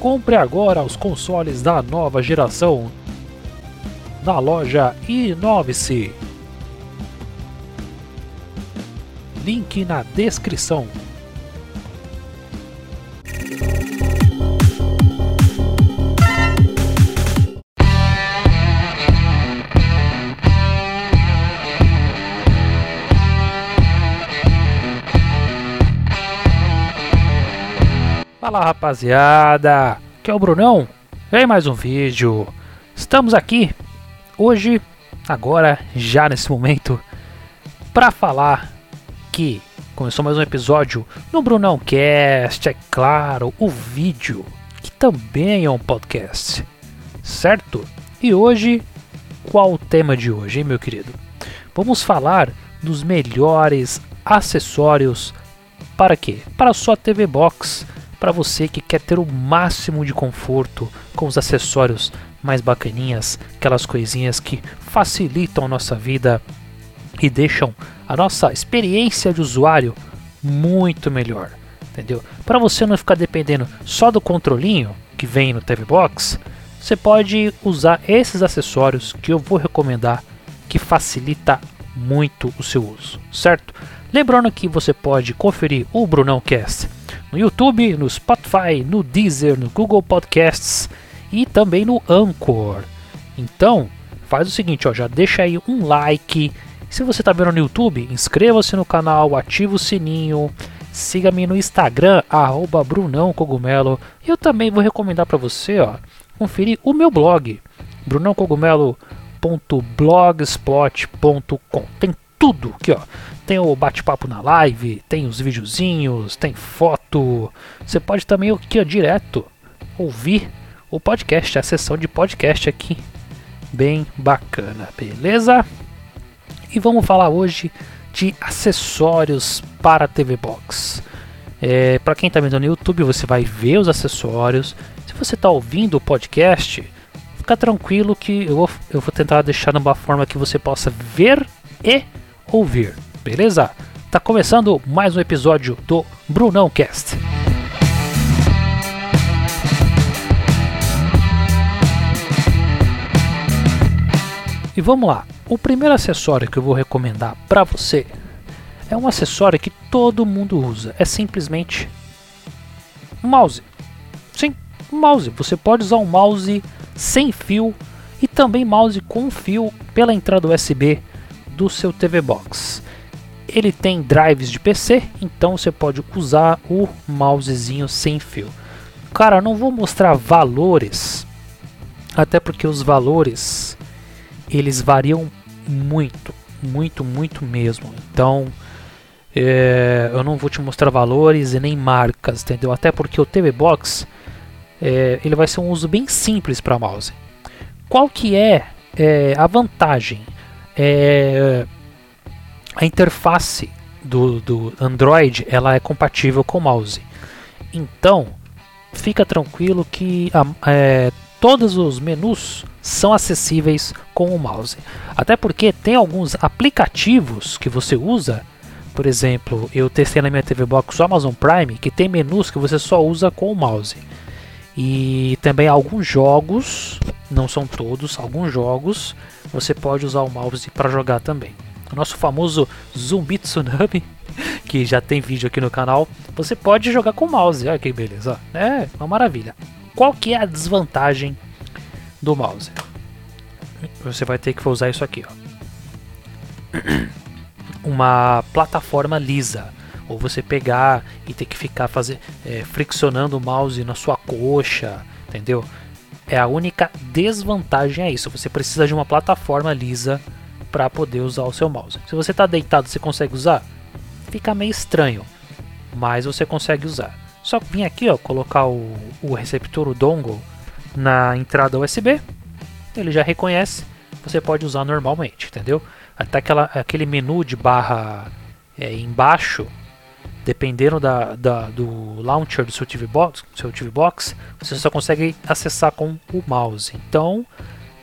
Compre agora os consoles da nova geração na loja Inove-se. Link na descrição. Fala rapaziada, aqui é o Brunão, vem mais um vídeo. Estamos aqui hoje, agora, já nesse momento, para falar que começou mais um episódio no Brunão Cast, é claro, o vídeo, que também é um podcast, certo? E hoje, qual o tema de hoje, hein, meu querido? Vamos falar dos melhores acessórios para quê? Para sua TV Box para você que quer ter o máximo de conforto com os acessórios mais bacaninhas, aquelas coisinhas que facilitam a nossa vida e deixam a nossa experiência de usuário muito melhor, entendeu? Para você não ficar dependendo só do controlinho que vem no TV Box, você pode usar esses acessórios que eu vou recomendar que facilita muito o seu uso, certo? Lembrando que você pode conferir o Brunão Cast no YouTube, no Spotify, no Deezer, no Google Podcasts e também no Anchor. Então, faz o seguinte, ó, já deixa aí um like. Se você está vendo no YouTube, inscreva-se no canal, ative o sininho, siga-me no Instagram, arroba Brunão Cogumelo. E eu também vou recomendar para você, ó, conferir o meu blog, brunãocogumelo.blogspot.com. Tem tudo aqui, ó. Tem o bate-papo na live, tem os videozinhos, tem foto. Você pode também aqui, ó, direto ouvir o podcast, a sessão de podcast aqui. Bem bacana, beleza? E vamos falar hoje de acessórios para a TV Box. É, para quem está vendo no YouTube, você vai ver os acessórios. Se você está ouvindo o podcast, fica tranquilo que eu vou, eu vou tentar deixar de uma forma que você possa ver e ouvir, beleza? Tá começando mais um episódio do Brunão Cast. E vamos lá. O primeiro acessório que eu vou recomendar para você é um acessório que todo mundo usa. É simplesmente mouse. Sim, mouse. Você pode usar um mouse sem fio e também mouse com fio pela entrada USB do seu TV Box. Ele tem drives de PC, então você pode usar o mousezinho sem fio. Cara, não vou mostrar valores, até porque os valores eles variam muito, muito, muito mesmo. Então é, eu não vou te mostrar valores e nem marcas, entendeu? Até porque o TV Box é, ele vai ser um uso bem simples para mouse. Qual que é, é a vantagem? é, a interface do, do Android ela é compatível com o mouse. Então, fica tranquilo que é, todos os menus são acessíveis com o mouse. Até porque tem alguns aplicativos que você usa. Por exemplo, eu testei na minha TV Box o Amazon Prime que tem menus que você só usa com o mouse. E também alguns jogos, não são todos, alguns jogos você pode usar o mouse para jogar também. O nosso famoso Zumbi Tsunami, que já tem vídeo aqui no canal, você pode jogar com o mouse. Olha que beleza, é uma maravilha. Qual que é a desvantagem do mouse? Você vai ter que usar isso aqui, ó. Uma plataforma lisa ou você pegar e ter que ficar fazer, é, friccionando o mouse na sua coxa, entendeu? É a única desvantagem é isso. Você precisa de uma plataforma lisa para poder usar o seu mouse. Se você está deitado, você consegue usar? Fica meio estranho, mas você consegue usar. Só vir aqui, ó, colocar o, o receptor, o dongle, na entrada USB, ele já reconhece. Você pode usar normalmente, entendeu? Até aquela, aquele menu de barra é, embaixo dependendo da, da, do launcher do seu TV Box, seu TV Box, você só consegue acessar com o mouse. Então,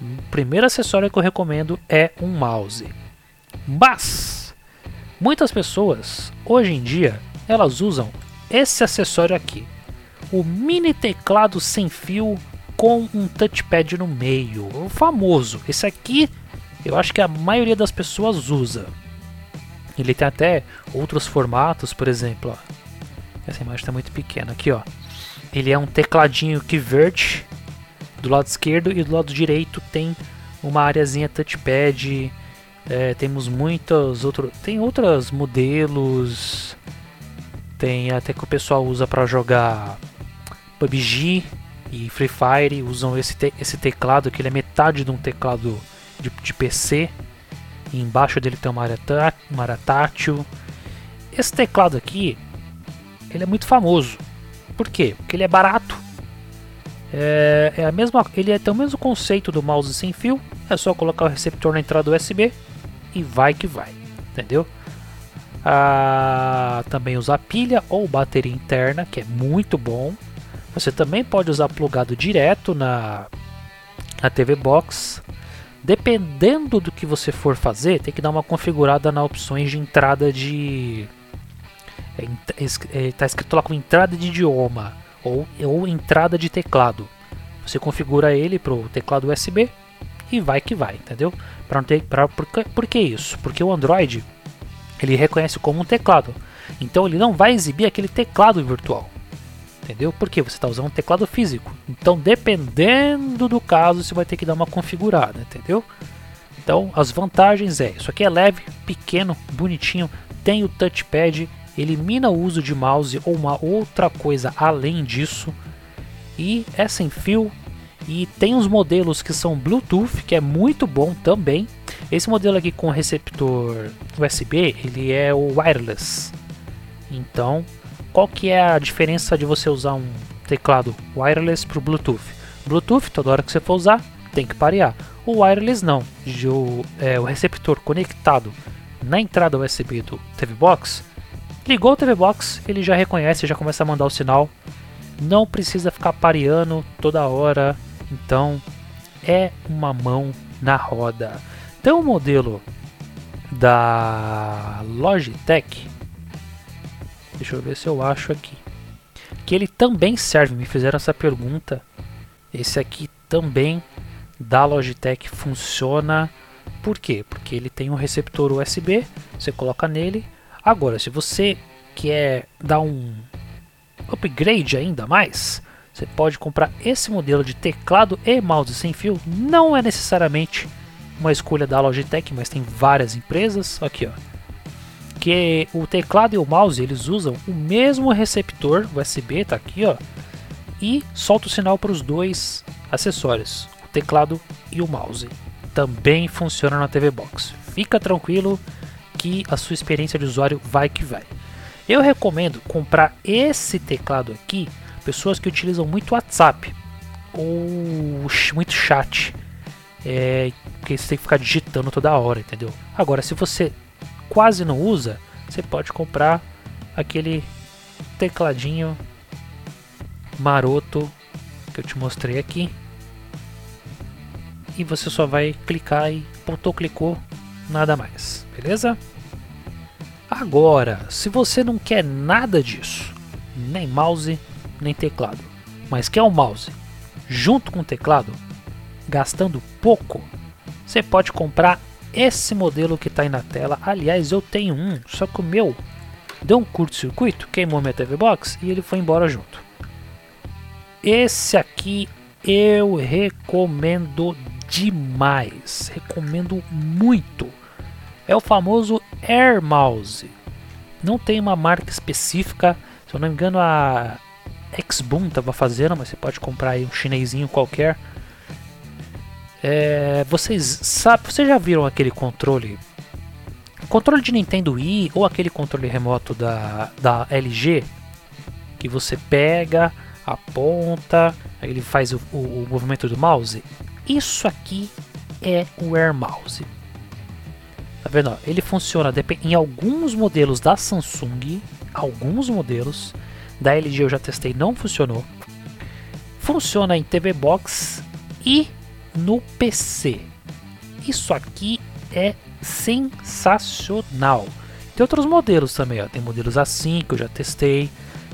o primeiro acessório que eu recomendo é um mouse. Mas muitas pessoas hoje em dia elas usam esse acessório aqui. o mini teclado sem fio com um touchpad no meio, o famoso. Esse aqui eu acho que a maioria das pessoas usa. Ele tem até outros formatos, por exemplo. Ó. Essa imagem está muito pequena aqui, ó. Ele é um tecladinho que verte do lado esquerdo e do lado direito tem uma areazinha touchpad. É, temos muitos outros, tem outros modelos. Tem até que o pessoal usa para jogar PUBG e Free Fire. Usam esse, te esse teclado que ele é metade de um teclado de, de PC. E embaixo dele tem uma área, uma área tátil. Esse teclado aqui, ele é muito famoso. Por quê? Porque ele é barato. É, é a mesma, ele é, tem o mesmo conceito do mouse sem fio. É só colocar o receptor na entrada USB e vai que vai, entendeu? Ah, também usar pilha ou bateria interna, que é muito bom. Você também pode usar plugado direto na, na TV Box. Dependendo do que você for fazer, tem que dar uma configurada nas opções de entrada de. Está é, é, tá escrito lá como entrada de idioma ou, ou entrada de teclado. Você configura ele para o teclado USB e vai que vai, entendeu? Pra ter, pra, por, por que isso? Porque o Android ele reconhece como um teclado, então ele não vai exibir aquele teclado virtual entendeu? Porque você está usando um teclado físico. Então, dependendo do caso, você vai ter que dar uma configurada, entendeu? Então, as vantagens é, isso aqui é leve, pequeno, bonitinho, tem o touchpad, elimina o uso de mouse ou uma outra coisa além disso. E é sem fio e tem uns modelos que são Bluetooth, que é muito bom também. Esse modelo aqui com receptor USB, ele é o wireless. Então, qual que é a diferença de você usar um teclado wireless para o Bluetooth? Bluetooth, toda hora que você for usar, tem que parear. O wireless não, o, é, o receptor conectado na entrada USB do TV Box, ligou o TV Box, ele já reconhece, já começa a mandar o sinal. Não precisa ficar pareando toda hora, então é uma mão na roda. Então o modelo da Logitech Deixa eu ver se eu acho aqui. Que ele também serve, me fizeram essa pergunta. Esse aqui também da Logitech funciona. Por quê? Porque ele tem um receptor USB, você coloca nele. Agora, se você quer dar um upgrade ainda mais, você pode comprar esse modelo de teclado e mouse sem fio. Não é necessariamente uma escolha da Logitech, mas tem várias empresas. Aqui, ó que o teclado e o mouse eles usam o mesmo receptor USB, tá aqui, ó, e solta o sinal para os dois acessórios, o teclado e o mouse. Também funciona na TV Box. Fica tranquilo que a sua experiência de usuário vai que vai. Eu recomendo comprar esse teclado aqui, pessoas que utilizam muito WhatsApp ou muito chat, é, porque você tem que ficar digitando toda hora, entendeu? Agora, se você quase não usa, você pode comprar aquele tecladinho maroto que eu te mostrei aqui. E você só vai clicar e pontou, clicou, nada mais, beleza? Agora, se você não quer nada disso, nem mouse, nem teclado, mas quer um mouse junto com o teclado, gastando pouco, você pode comprar esse modelo que está aí na tela. Aliás, eu tenho um, só que o meu deu um curto-circuito, queimou minha TV Box e ele foi embora junto. Esse aqui eu recomendo demais, recomendo muito. É o famoso Air Mouse. Não tem uma marca específica, se eu não me engano a Xboom estava fazendo, mas você pode comprar aí um chinesinho qualquer é, vocês sabem, vocês já viram aquele controle? Controle de Nintendo Wii ou aquele controle remoto da, da LG que você pega, aponta, ele faz o, o, o movimento do mouse. Isso aqui é o Air Mouse. Tá vendo? Ele funciona em alguns modelos da Samsung, alguns modelos da LG eu já testei, não funcionou. Funciona em TV Box e no PC. Isso aqui é sensacional. Tem outros modelos também, ó. tem modelos assim que eu já testei,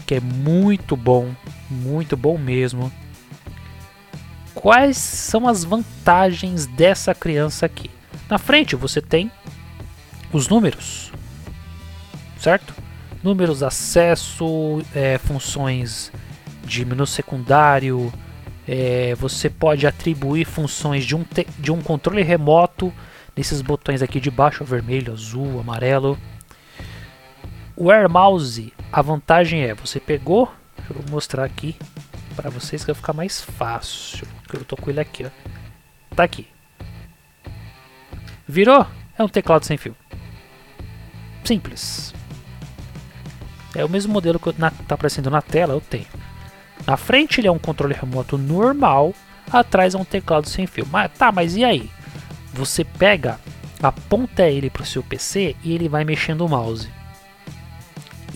que é muito bom. muito bom mesmo. Quais são as vantagens dessa criança aqui? Na frente você tem os números, certo? Números, acesso, é, funções de menu secundário. É, você pode atribuir funções de um, de um controle remoto nesses botões aqui de baixo, vermelho, azul, amarelo. O Air Mouse, a vantagem é, você pegou, deixa eu mostrar aqui para vocês que vai ficar mais fácil, eu tô com ele aqui, ó. Tá aqui. Virou? É um teclado sem fio. Simples. É o mesmo modelo que está aparecendo na tela, eu tenho. Na frente ele é um controle remoto normal, atrás é um teclado sem fio. Mas tá, mas e aí? Você pega, aponta ele para o seu PC e ele vai mexendo o mouse.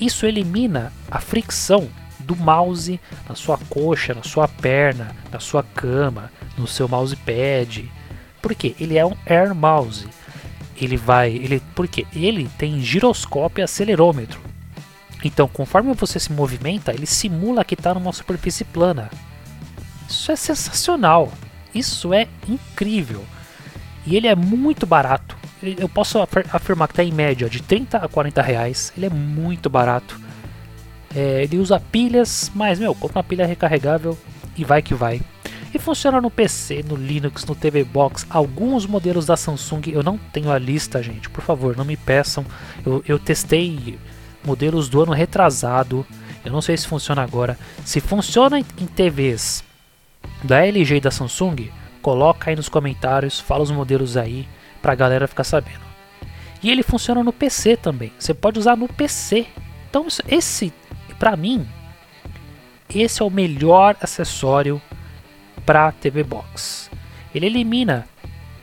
Isso elimina a fricção do mouse na sua coxa, na sua perna, na sua cama, no seu mousepad. Porque ele é um Air Mouse. Ele vai, ele, porque ele tem giroscópio e acelerômetro. Então, conforme você se movimenta, ele simula que está numa superfície plana. Isso é sensacional. Isso é incrível. E ele é muito barato. Eu posso afirmar que está em média de 30 a 40 reais. Ele é muito barato. É, ele usa pilhas, mas meu, compra uma pilha recarregável e vai que vai. E funciona no PC, no Linux, no TV Box. Alguns modelos da Samsung, eu não tenho a lista, gente. Por favor, não me peçam. Eu, eu testei modelos do ano retrasado. Eu não sei se funciona agora. Se funciona em TVs da LG e da Samsung, coloca aí nos comentários, fala os modelos aí pra galera ficar sabendo. E ele funciona no PC também. Você pode usar no PC. Então esse, para mim, esse é o melhor acessório para TV Box. Ele elimina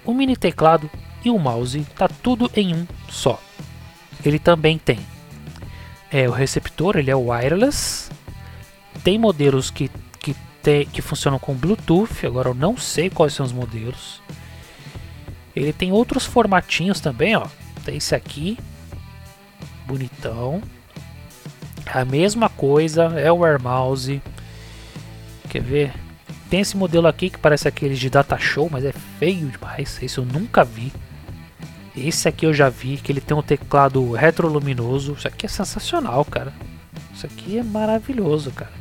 o mini teclado e o mouse, tá tudo em um só. Ele também tem é, o receptor, ele é wireless. Tem modelos que, que, te, que funcionam com Bluetooth, agora eu não sei quais são os modelos. Ele tem outros formatinhos também, ó. Tem esse aqui, bonitão. A mesma coisa, é o Air Mouse. Quer ver? Tem esse modelo aqui que parece aqueles de data show, mas é feio demais. Esse eu nunca vi. Esse aqui eu já vi, que ele tem um teclado retroluminoso. Isso aqui é sensacional, cara. Isso aqui é maravilhoso, cara.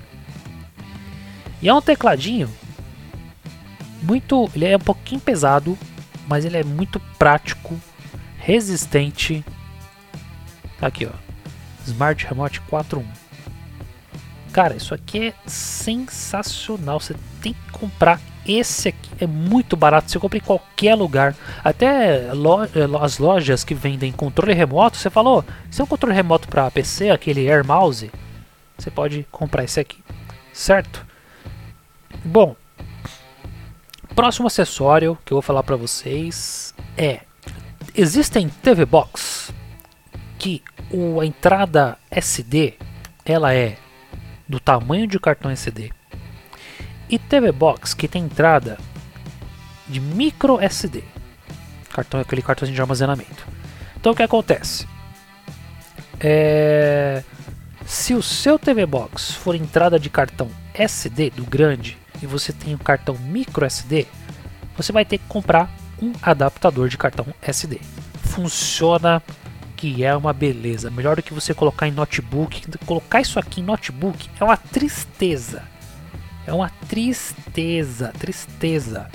E é um tecladinho muito, ele é um pouquinho pesado, mas ele é muito prático, resistente. Tá aqui, ó. Smart Remote 4.1. Cara, isso aqui é sensacional. Você tem que comprar esse aqui é muito barato, você compra em qualquer lugar. Até lo eh, as lojas que vendem controle remoto, você falou, se é um controle remoto para PC, aquele Air Mouse, você pode comprar esse aqui, certo? Bom, próximo acessório que eu vou falar para vocês é existem TV Box que a entrada SD ela é do tamanho de cartão SD e TV Box que tem entrada de micro SD, cartão aquele cartãozinho de armazenamento. Então o que acontece? É... Se o seu TV Box for entrada de cartão SD do grande e você tem um cartão micro SD, você vai ter que comprar um adaptador de cartão SD. Funciona que é uma beleza. Melhor do que você colocar em notebook. Colocar isso aqui em notebook é uma tristeza. É uma tristeza, tristeza.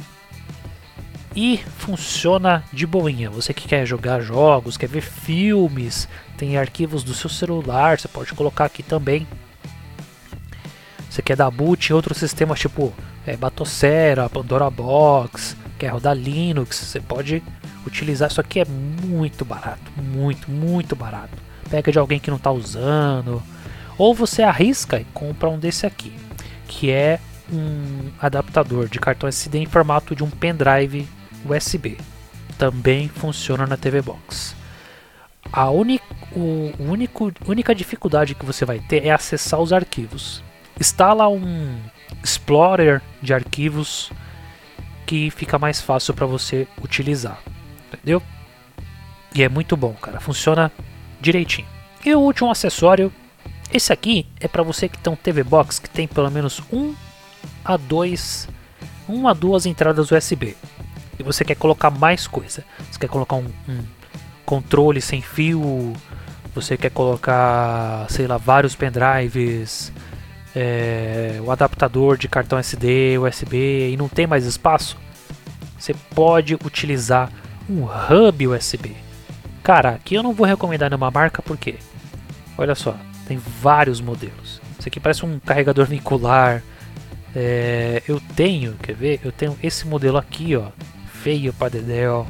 E funciona de boinha. Você que quer jogar jogos, quer ver filmes, tem arquivos do seu celular, você pode colocar aqui também. Você quer dar boot em outros sistemas tipo é, Batocera, Pandora Box, quer rodar Linux, você pode utilizar. Isso aqui é muito barato, muito, muito barato. Pega de alguém que não está usando, ou você arrisca e compra um desse aqui que é um adaptador de cartão SD em formato de um pendrive USB. Também funciona na TV Box. A o único, única dificuldade que você vai ter é acessar os arquivos. Instala um Explorer de arquivos que fica mais fácil para você utilizar, entendeu? E é muito bom, cara, funciona direitinho. E o último acessório Esse aqui é para você que tem um TV Box que tem pelo menos um a dois, um a duas entradas USB e você quer colocar mais coisa. Você quer colocar um, um controle sem fio, você quer colocar, sei lá, vários pendrives, é, o adaptador de cartão SD, USB e não tem mais espaço, você pode utilizar um hub USB. Cara, aqui eu não vou recomendar nenhuma marca porque, olha só, tem vários modelos. Isso aqui parece um carregador vincular. É, eu tenho, quer ver? Eu tenho esse modelo aqui, ó, feio para Dedéu.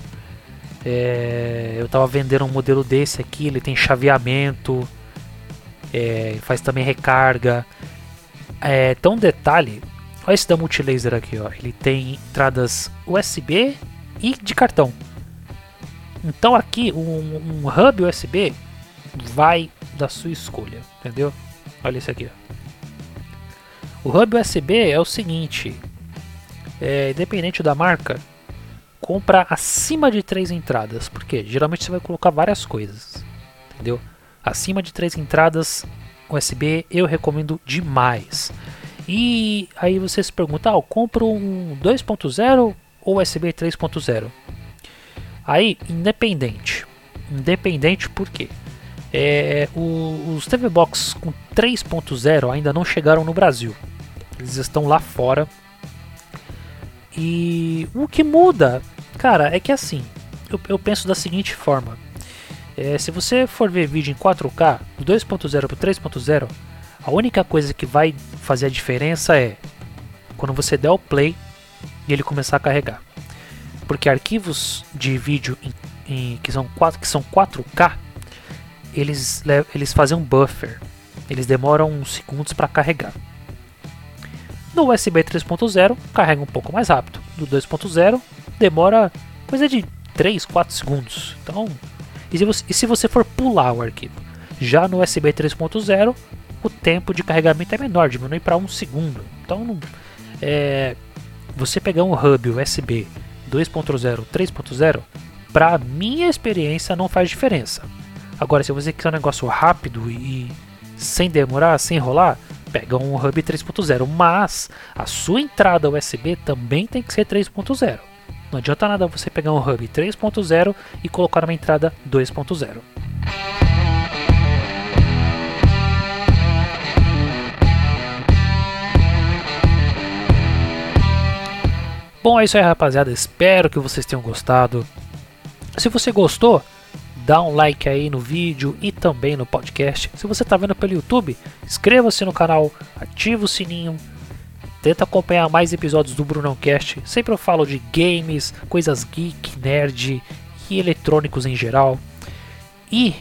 É, eu tava vendendo um modelo desse aqui, ele tem chaveamento, é, faz também recarga. É, então, detalhe, olha esse da Multilaser aqui, ó, ele tem entradas USB e de cartão. Então aqui um, um hub USB vai da sua escolha, entendeu? Olha esse aqui. O hub USB é o seguinte, é, independente da marca, compra acima de três entradas, porque geralmente você vai colocar várias coisas, entendeu? Acima de três entradas USB eu recomendo demais. E aí você se pergunta, ah, eu compro um 2.0 ou USB 3.0? Aí, independente. Independente por quê? É, o, os TV Box com 3.0 ainda não chegaram no Brasil. Eles estão lá fora. E o que muda Cara, é que assim, eu, eu penso da seguinte forma. É, se você for ver vídeo em 4K, do 2.0 para 3.0, a única coisa que vai fazer a diferença é quando você der o play e ele começar a carregar. Porque arquivos de vídeo em, em, que, são 4, que são 4K, eles, eles fazem um buffer. Eles demoram uns segundos para carregar. No USB 3.0 carrega um pouco mais rápido. Do 2.0 demora coisa de 3, 4 segundos. Então, e se você, e se você for pular o arquivo? Já no USB 3.0, o tempo de carregamento é menor, diminui para 1 segundo. Então, é, você pegar um hub USB 2.0, 3.0, para minha experiência não faz diferença. Agora, se você quiser um negócio rápido e sem demorar, sem enrolar, pega um hub 3.0, mas a sua entrada USB também tem que ser 3.0. Não adianta nada você pegar um hub 3.0 e colocar uma entrada 2.0. Bom, é isso aí, rapaziada. Espero que vocês tenham gostado. Se você gostou, dá um like aí no vídeo e também no podcast. Se você está vendo pelo YouTube, inscreva-se no canal, ative o sininho Tenta acompanhar mais episódios do Brunão Cast. Sempre eu falo de games, coisas geek, nerd e eletrônicos em geral. E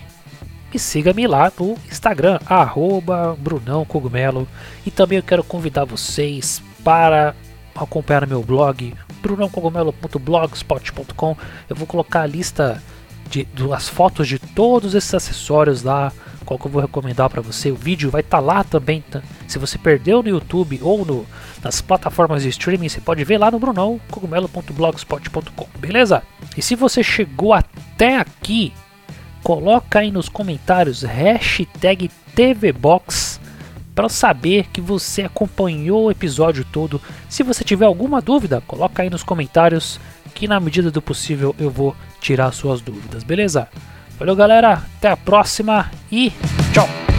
me siga-me lá no Instagram, arroba Brunão Cogumelo. E também eu quero convidar vocês para acompanhar meu blog, brunãocogumelo.blogspot.com. Eu vou colocar a lista de, das fotos de todos esses acessórios lá qual que eu vou recomendar para você. O vídeo vai estar tá lá também. Tá? Se você perdeu no YouTube ou no, nas plataformas de streaming, você pode ver lá no Brunão, cogumelo.blogspot.com, beleza? E se você chegou até aqui, coloca aí nos comentários hashtag TVBox para saber que você acompanhou o episódio todo. Se você tiver alguma dúvida, coloca aí nos comentários que na medida do possível eu vou tirar suas dúvidas, beleza? Valeu, galera. Até a próxima e tchau.